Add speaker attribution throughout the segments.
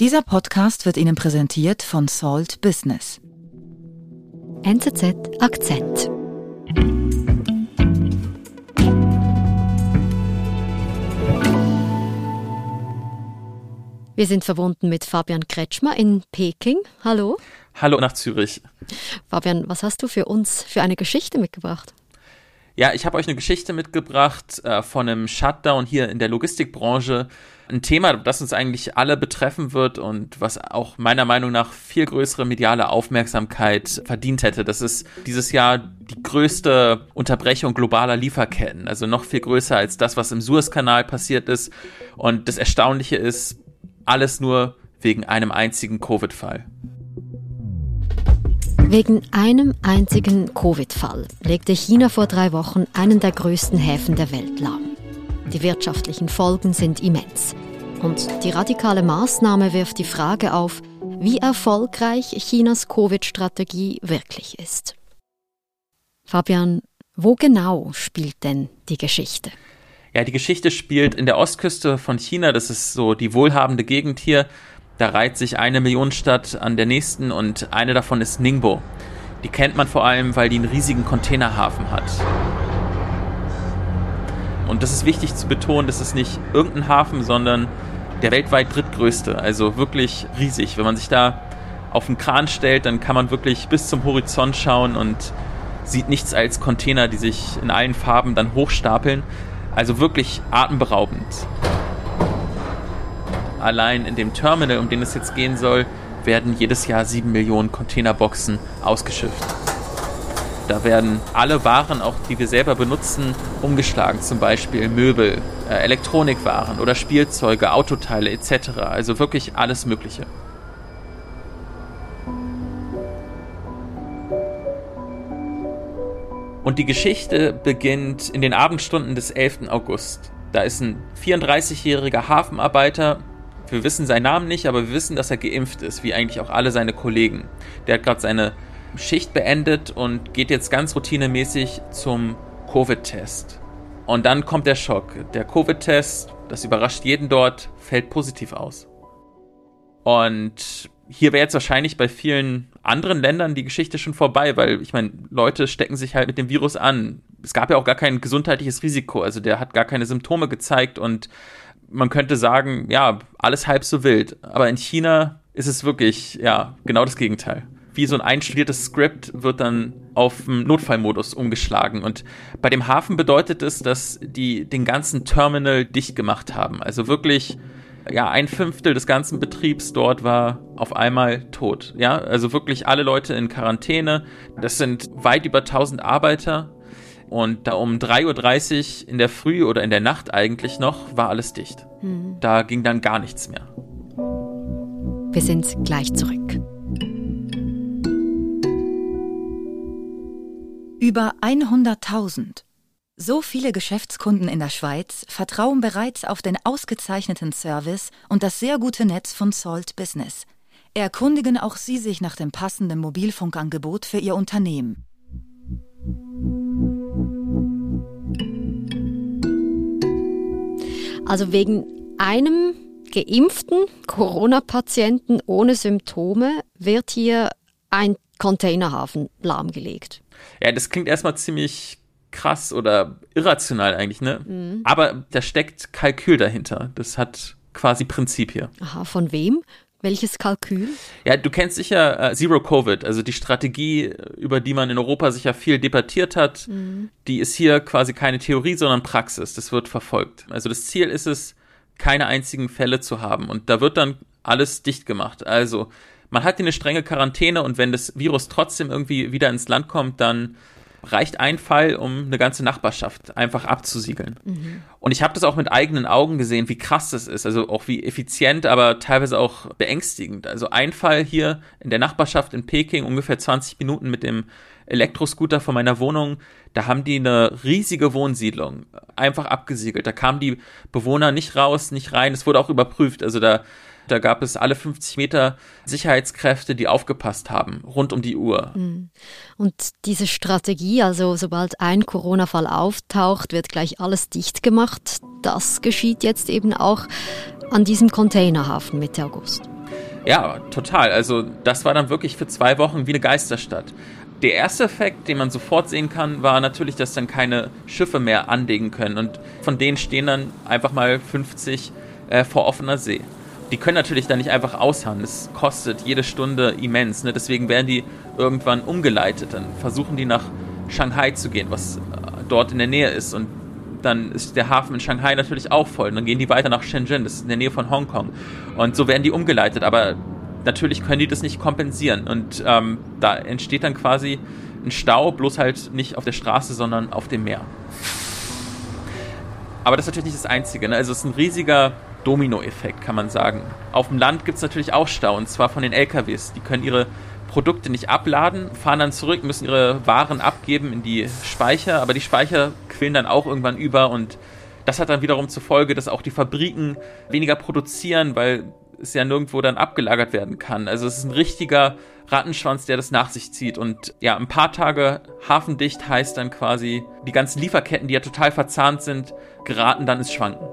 Speaker 1: Dieser Podcast wird Ihnen präsentiert von Salt Business.
Speaker 2: NZZ Akzent. Wir sind verbunden mit Fabian Kretschmer in Peking. Hallo.
Speaker 3: Hallo nach Zürich.
Speaker 2: Fabian, was hast du für uns für eine Geschichte mitgebracht?
Speaker 3: Ja, ich habe euch eine Geschichte mitgebracht äh, von einem Shutdown hier in der Logistikbranche. Ein Thema, das uns eigentlich alle betreffen wird und was auch meiner Meinung nach viel größere mediale Aufmerksamkeit verdient hätte. Das ist dieses Jahr die größte Unterbrechung globaler Lieferketten. Also noch viel größer als das, was im Suezkanal passiert ist. Und das Erstaunliche ist, alles nur wegen einem einzigen Covid-Fall.
Speaker 2: Wegen einem einzigen Covid-Fall legte China vor drei Wochen einen der größten Häfen der Welt lahm. Die wirtschaftlichen Folgen sind immens. Und die radikale Maßnahme wirft die Frage auf, wie erfolgreich Chinas Covid-Strategie wirklich ist. Fabian, wo genau spielt denn die Geschichte?
Speaker 3: Ja, die Geschichte spielt in der Ostküste von China, das ist so die wohlhabende Gegend hier. Da reiht sich eine Millionenstadt an der nächsten und eine davon ist Ningbo. Die kennt man vor allem, weil die einen riesigen Containerhafen hat. Und das ist wichtig zu betonen, das ist nicht irgendein Hafen, sondern der weltweit drittgrößte, also wirklich riesig. Wenn man sich da auf den Kran stellt, dann kann man wirklich bis zum Horizont schauen und sieht nichts als Container, die sich in allen Farben dann hochstapeln. Also wirklich atemberaubend allein in dem Terminal, um den es jetzt gehen soll, werden jedes Jahr sieben Millionen Containerboxen ausgeschifft. Da werden alle Waren, auch die wir selber benutzen, umgeschlagen, zum Beispiel Möbel, äh, Elektronikwaren oder Spielzeuge, Autoteile etc. Also wirklich alles Mögliche. Und die Geschichte beginnt in den Abendstunden des 11. August. Da ist ein 34-jähriger Hafenarbeiter wir wissen seinen Namen nicht, aber wir wissen, dass er geimpft ist, wie eigentlich auch alle seine Kollegen. Der hat gerade seine Schicht beendet und geht jetzt ganz routinemäßig zum Covid-Test. Und dann kommt der Schock. Der Covid-Test, das überrascht jeden dort, fällt positiv aus. Und hier wäre jetzt wahrscheinlich bei vielen anderen Ländern die Geschichte schon vorbei, weil ich meine, Leute stecken sich halt mit dem Virus an. Es gab ja auch gar kein gesundheitliches Risiko, also der hat gar keine Symptome gezeigt und man könnte sagen, ja, alles halb so wild. Aber in China ist es wirklich, ja, genau das Gegenteil. Wie so ein einstudiertes Skript wird dann auf den Notfallmodus umgeschlagen. Und bei dem Hafen bedeutet es, dass die den ganzen Terminal dicht gemacht haben. Also wirklich, ja, ein Fünftel des ganzen Betriebs dort war auf einmal tot. Ja, also wirklich alle Leute in Quarantäne. Das sind weit über 1000 Arbeiter und da um 3.30 Uhr in der Früh oder in der Nacht eigentlich noch, war alles dicht. Mhm. Da ging dann gar nichts mehr.
Speaker 2: Wir sind gleich zurück.
Speaker 1: Über 100.000. So viele Geschäftskunden in der Schweiz vertrauen bereits auf den ausgezeichneten Service und das sehr gute Netz von Salt Business. Erkundigen auch Sie sich nach dem passenden Mobilfunkangebot für Ihr Unternehmen.
Speaker 2: Also wegen einem geimpften Corona-Patienten ohne Symptome wird hier ein Containerhafen lahmgelegt.
Speaker 3: Ja, das klingt erstmal ziemlich krass oder irrational eigentlich, ne? Mhm. Aber da steckt Kalkül dahinter. Das hat quasi Prinzip hier.
Speaker 2: Aha, von wem? Welches Kalkül?
Speaker 3: Ja, du kennst sicher äh, Zero Covid, also die Strategie, über die man in Europa sicher viel debattiert hat. Mhm. Die ist hier quasi keine Theorie, sondern Praxis. Das wird verfolgt. Also das Ziel ist es, keine einzigen Fälle zu haben. Und da wird dann alles dicht gemacht. Also man hat hier eine strenge Quarantäne und wenn das Virus trotzdem irgendwie wieder ins Land kommt, dann reicht ein Fall, um eine ganze Nachbarschaft einfach abzusiegeln. Mhm. Und ich habe das auch mit eigenen Augen gesehen, wie krass das ist. Also auch wie effizient, aber teilweise auch beängstigend. Also ein Fall hier in der Nachbarschaft in Peking, ungefähr 20 Minuten mit dem Elektroscooter von meiner Wohnung, da haben die eine riesige Wohnsiedlung einfach abgesiegelt. Da kamen die Bewohner nicht raus, nicht rein. Es wurde auch überprüft. Also da Da gab es alle 50 Meter Sicherheitskräfte, die aufgepasst haben, rund um die Uhr. Mhm.
Speaker 2: Und diese Strategie, also sobald ein Corona-Fall auftaucht, wird gleich alles dicht gemacht. Das geschieht jetzt eben auch an diesem Containerhafen Mitte August.
Speaker 3: Ja, total. Also das war dann wirklich für zwei Wochen wie eine Geisterstadt. Der erste Effekt, den man sofort sehen kann, war natürlich, dass dann keine Schiffe mehr anlegen können. Und von denen stehen dann einfach mal 50 äh, vor offener See. Die können natürlich dann nicht einfach ausharren. Das kostet jede Stunde immens. Ne? Deswegen werden die irgendwann umgeleitet. Dann versuchen die nach Shanghai zu gehen, was äh, dort in der Nähe ist. Und dann ist der Hafen in Shanghai natürlich auch voll. Und dann gehen die weiter nach Shenzhen, das ist in der Nähe von Hongkong. Und so werden die umgeleitet. Aber natürlich können die das nicht kompensieren. Und ähm, da entsteht dann quasi ein Stau, bloß halt nicht auf der Straße, sondern auf dem Meer. Aber das ist natürlich nicht das Einzige. Ne? Also es ist ein riesiger Dominoeffekt, kann man sagen. Auf dem Land gibt es natürlich auch Stau, und zwar von den LKWs. Die können ihre Produkte nicht abladen, fahren dann zurück, müssen ihre Waren abgeben in die Speicher, aber die Speicher quillen dann auch irgendwann über und das hat dann wiederum zur Folge, dass auch die Fabriken weniger produzieren, weil es ja nirgendwo dann abgelagert werden kann. Also es ist ein richtiger Rattenschwanz, der das nach sich zieht. Und ja, ein paar Tage hafendicht heißt dann quasi, die ganzen Lieferketten, die ja total verzahnt sind, geraten dann ins Schwanken.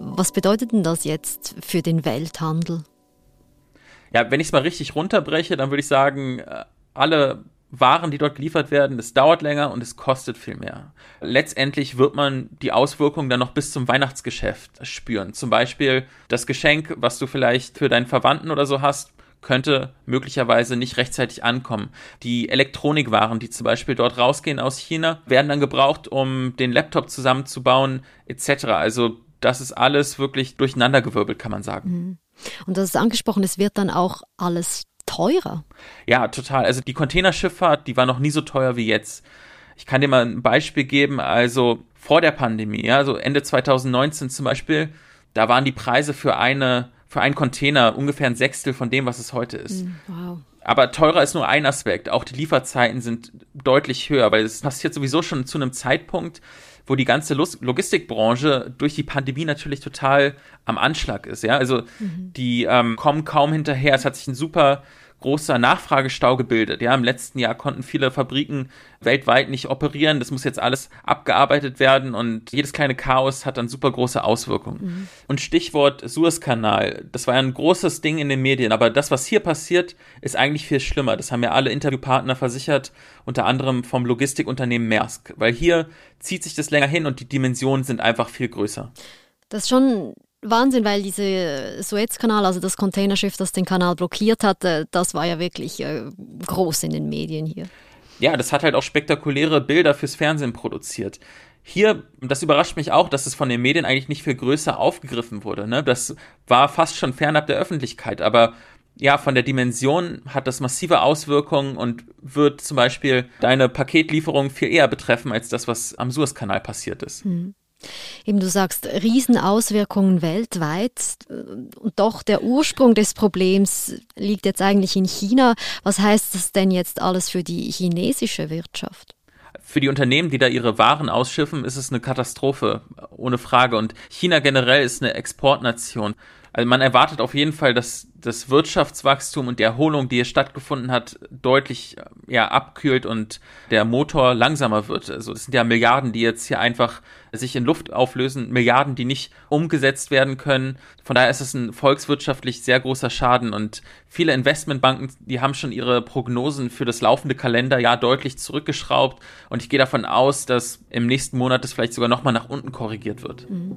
Speaker 2: Was bedeutet denn das jetzt für den Welthandel?
Speaker 3: Ja, wenn ich es mal richtig runterbreche, dann würde ich sagen, äh, alle waren, die dort geliefert werden, es dauert länger und es kostet viel mehr. Letztendlich wird man die Auswirkungen dann noch bis zum Weihnachtsgeschäft spüren. Zum Beispiel das Geschenk, was du vielleicht für deinen Verwandten oder so hast, könnte möglicherweise nicht rechtzeitig ankommen. Die Elektronikwaren, die zum Beispiel dort rausgehen aus China, werden dann gebraucht, um den Laptop zusammenzubauen, etc. Also das ist alles wirklich durcheinandergewirbelt, kann man sagen. Mhm.
Speaker 2: Und das ist angesprochen, es wird dann auch alles teurer.
Speaker 3: Ja, total. Also die Containerschifffahrt, die war noch nie so teuer wie jetzt. Ich kann dir mal ein Beispiel geben. Also vor der Pandemie, ja, also Ende 2019 zum Beispiel, da waren die Preise für eine für einen Container ungefähr ein Sechstel von dem, was es heute ist. Mhm, wow. Aber teurer ist nur ein Aspekt. Auch die Lieferzeiten sind deutlich höher, weil es passiert sowieso schon zu einem Zeitpunkt, wo die ganze Logistikbranche durch die Pandemie natürlich total am Anschlag ist. Ja, also mhm. die ähm, kommen kaum hinterher. Es hat sich ein super großer Nachfragestau gebildet. Ja, im letzten Jahr konnten viele Fabriken weltweit nicht operieren. Das muss jetzt alles abgearbeitet werden und jedes kleine Chaos hat dann super große Auswirkungen. Mhm. Und Stichwort Suezkanal, das war ja ein großes Ding in den Medien, aber das, was hier passiert, ist eigentlich viel schlimmer. Das haben ja alle Interviewpartner versichert, unter anderem vom Logistikunternehmen Maersk, weil hier zieht sich das länger hin und die Dimensionen sind einfach viel größer.
Speaker 2: Das ist schon Wahnsinn, weil diese Suezkanal, also das Containerschiff, das den Kanal blockiert hatte, das war ja wirklich äh, groß in den Medien hier.
Speaker 3: Ja, das hat halt auch spektakuläre Bilder fürs Fernsehen produziert. Hier, das überrascht mich auch, dass es von den Medien eigentlich nicht viel größer aufgegriffen wurde. Ne? Das war fast schon fernab der Öffentlichkeit, aber ja, von der Dimension hat das massive Auswirkungen und wird zum Beispiel deine Paketlieferung viel eher betreffen als das, was am Suezkanal passiert ist. Mhm.
Speaker 2: Eben du sagst Riesenauswirkungen weltweit und doch der Ursprung des Problems liegt jetzt eigentlich in China. Was heißt das denn jetzt alles für die chinesische Wirtschaft?
Speaker 3: Für die Unternehmen, die da ihre Waren ausschiffen, ist es eine Katastrophe, ohne Frage. Und China generell ist eine Exportnation. Also man erwartet auf jeden Fall, dass das Wirtschaftswachstum und die Erholung, die hier stattgefunden hat, deutlich ja, abkühlt und der Motor langsamer wird. Also das sind ja Milliarden, die jetzt hier einfach sich in Luft auflösen, Milliarden, die nicht umgesetzt werden können. Von daher ist es ein volkswirtschaftlich sehr großer Schaden und viele Investmentbanken, die haben schon ihre Prognosen für das laufende Kalenderjahr deutlich zurückgeschraubt und ich gehe davon aus, dass im nächsten Monat das vielleicht sogar nochmal nach unten korrigiert wird. Mhm.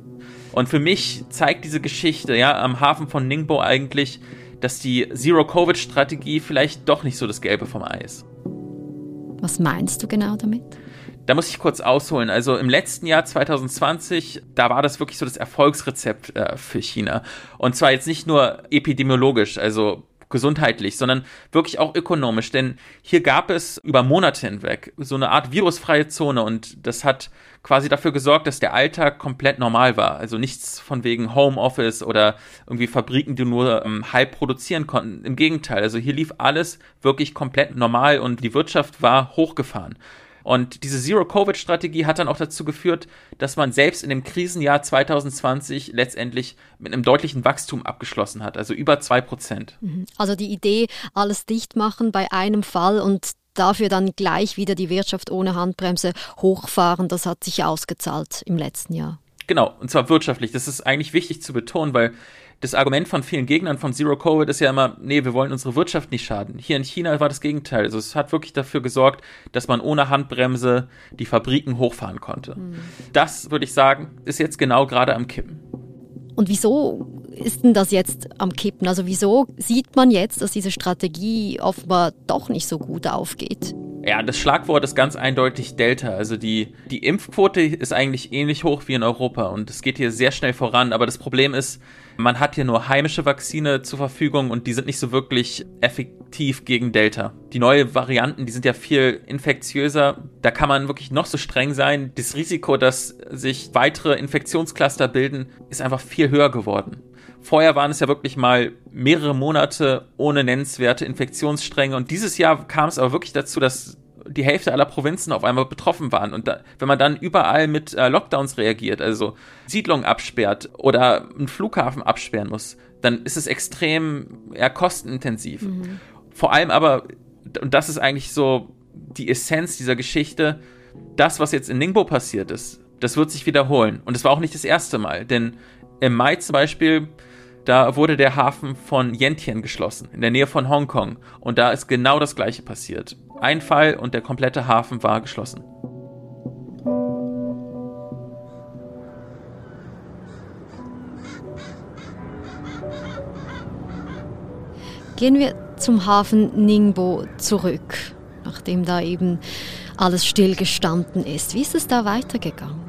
Speaker 3: Und für mich zeigt diese Geschichte, ja, am Hafen von Ningbo eigentlich, dass die Zero-Covid-Strategie vielleicht doch nicht so das Gelbe vom Ei ist.
Speaker 2: Was meinst du genau damit?
Speaker 3: Da muss ich kurz ausholen. Also im letzten Jahr 2020, da war das wirklich so das Erfolgsrezept äh, für China. Und zwar jetzt nicht nur epidemiologisch, also gesundheitlich, sondern wirklich auch ökonomisch. Denn hier gab es über Monate hinweg so eine Art virusfreie Zone und das hat quasi dafür gesorgt, dass der Alltag komplett normal war. Also nichts von wegen Homeoffice oder irgendwie Fabriken, die nur ähm, halb produzieren konnten. Im Gegenteil, also hier lief alles wirklich komplett normal und die Wirtschaft war hochgefahren. Und diese Zero-Covid-Strategie hat dann auch dazu geführt, dass man selbst in dem Krisenjahr 2020 letztendlich mit einem deutlichen Wachstum abgeschlossen hat, also über zwei Prozent.
Speaker 2: Mhm. Also die Idee, alles dicht machen bei einem Fall und dafür dann gleich wieder die Wirtschaft ohne Handbremse hochfahren, das hat sich ausgezahlt im letzten Jahr.
Speaker 3: Genau, und zwar wirtschaftlich. Das ist eigentlich wichtig zu betonen, weil das Argument von vielen Gegnern von Zero Covid ist ja immer, nee, wir wollen unsere Wirtschaft nicht schaden. Hier in China war das Gegenteil. Also es hat wirklich dafür gesorgt, dass man ohne Handbremse die Fabriken hochfahren konnte. Mhm. Das, würde ich sagen, ist jetzt genau gerade am Kippen.
Speaker 2: Und wieso ist denn das jetzt am Kippen? Also wieso sieht man jetzt, dass diese Strategie offenbar doch nicht so gut aufgeht?
Speaker 3: Ja, das Schlagwort ist ganz eindeutig Delta. Also die, die Impfquote ist eigentlich ähnlich hoch wie in Europa und es geht hier sehr schnell voran. Aber das Problem ist, man hat hier nur heimische Vakzine zur Verfügung und die sind nicht so wirklich effektiv gegen Delta. Die neuen Varianten, die sind ja viel infektiöser. Da kann man wirklich noch so streng sein. Das Risiko, dass sich weitere Infektionscluster bilden, ist einfach viel höher geworden. Vorher waren es ja wirklich mal mehrere Monate ohne nennenswerte Infektionsstränge und dieses Jahr kam es aber wirklich dazu, dass die Hälfte aller Provinzen auf einmal betroffen waren. Und da, wenn man dann überall mit äh, Lockdowns reagiert, also Siedlungen absperrt oder einen Flughafen absperren muss, dann ist es extrem ja, kostenintensiv. Mhm. Vor allem aber, und das ist eigentlich so die Essenz dieser Geschichte, das, was jetzt in Ningbo passiert ist, das wird sich wiederholen. Und es war auch nicht das erste Mal, denn im Mai zum Beispiel da wurde der Hafen von Yentien geschlossen, in der Nähe von Hongkong. Und da ist genau das gleiche passiert. Ein Fall und der komplette Hafen war geschlossen.
Speaker 2: Gehen wir zum Hafen Ningbo zurück, nachdem da eben alles stillgestanden ist. Wie ist es da weitergegangen?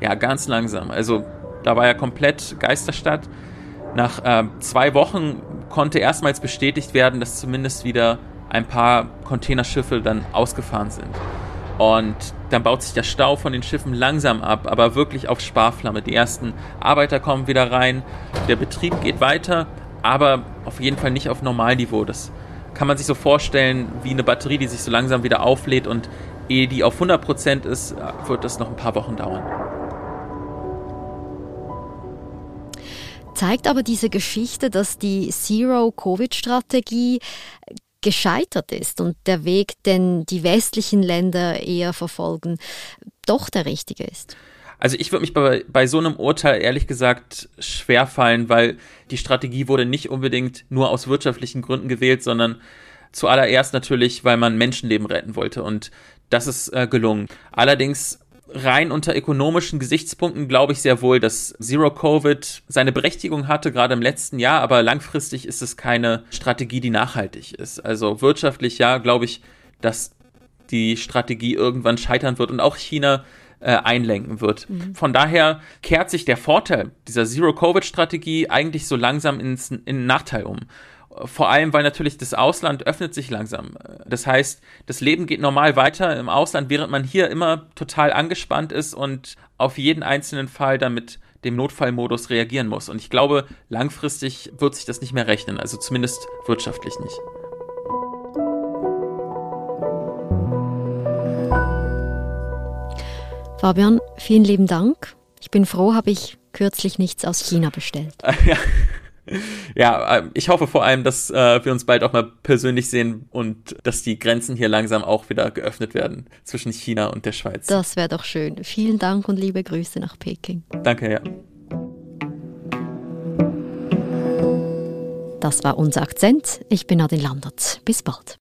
Speaker 3: Ja, ganz langsam. Also da war ja komplett Geisterstadt. Nach äh, zwei Wochen konnte erstmals bestätigt werden, dass zumindest wieder ein paar Containerschiffe dann ausgefahren sind. Und dann baut sich der Stau von den Schiffen langsam ab, aber wirklich auf Sparflamme. Die ersten Arbeiter kommen wieder rein, der Betrieb geht weiter, aber auf jeden Fall nicht auf Normalniveau. Das kann man sich so vorstellen wie eine Batterie, die sich so langsam wieder auflädt und ehe die auf 100% ist, wird das noch ein paar Wochen dauern.
Speaker 2: Zeigt aber diese Geschichte, dass die Zero-Covid-Strategie gescheitert ist und der Weg, den die westlichen Länder eher verfolgen, doch der richtige ist?
Speaker 3: Also ich würde mich bei, bei so einem Urteil ehrlich gesagt schwer fallen, weil die Strategie wurde nicht unbedingt nur aus wirtschaftlichen Gründen gewählt, sondern zuallererst natürlich, weil man Menschenleben retten wollte und das ist äh, gelungen. Allerdings rein unter ökonomischen Gesichtspunkten glaube ich sehr wohl, dass Zero Covid seine Berechtigung hatte, gerade im letzten Jahr, aber langfristig ist es keine Strategie, die nachhaltig ist. Also wirtschaftlich ja, glaube ich, dass die Strategie irgendwann scheitern wird und auch China äh, einlenken wird. Mhm. Von daher kehrt sich der Vorteil dieser Zero-Covid-Strategie eigentlich so langsam ins, in den Nachteil um. Vor allem, weil natürlich das Ausland öffnet sich langsam. Das heißt, das Leben geht normal weiter im Ausland, während man hier immer total angespannt ist und auf jeden einzelnen Fall damit dem Notfallmodus reagieren muss. Und ich glaube, langfristig wird sich das nicht mehr rechnen, also zumindest wirtschaftlich nicht.
Speaker 2: Fabian, vielen lieben Dank. Ich bin froh, habe ich kürzlich nichts aus China bestellt.
Speaker 3: Ja ja, äh, ich hoffe vor allem, dass äh, wir uns bald auch mal persönlich sehen und dass die Grenzen hier langsam auch wieder geöffnet werden zwischen China und der Schweiz.
Speaker 2: Das wäre doch schön. Vielen Dank und liebe Grüße nach Peking.
Speaker 3: Danke, ja.
Speaker 2: Das war unser Akzent. Ich bin Nadine Landert. Bis bald.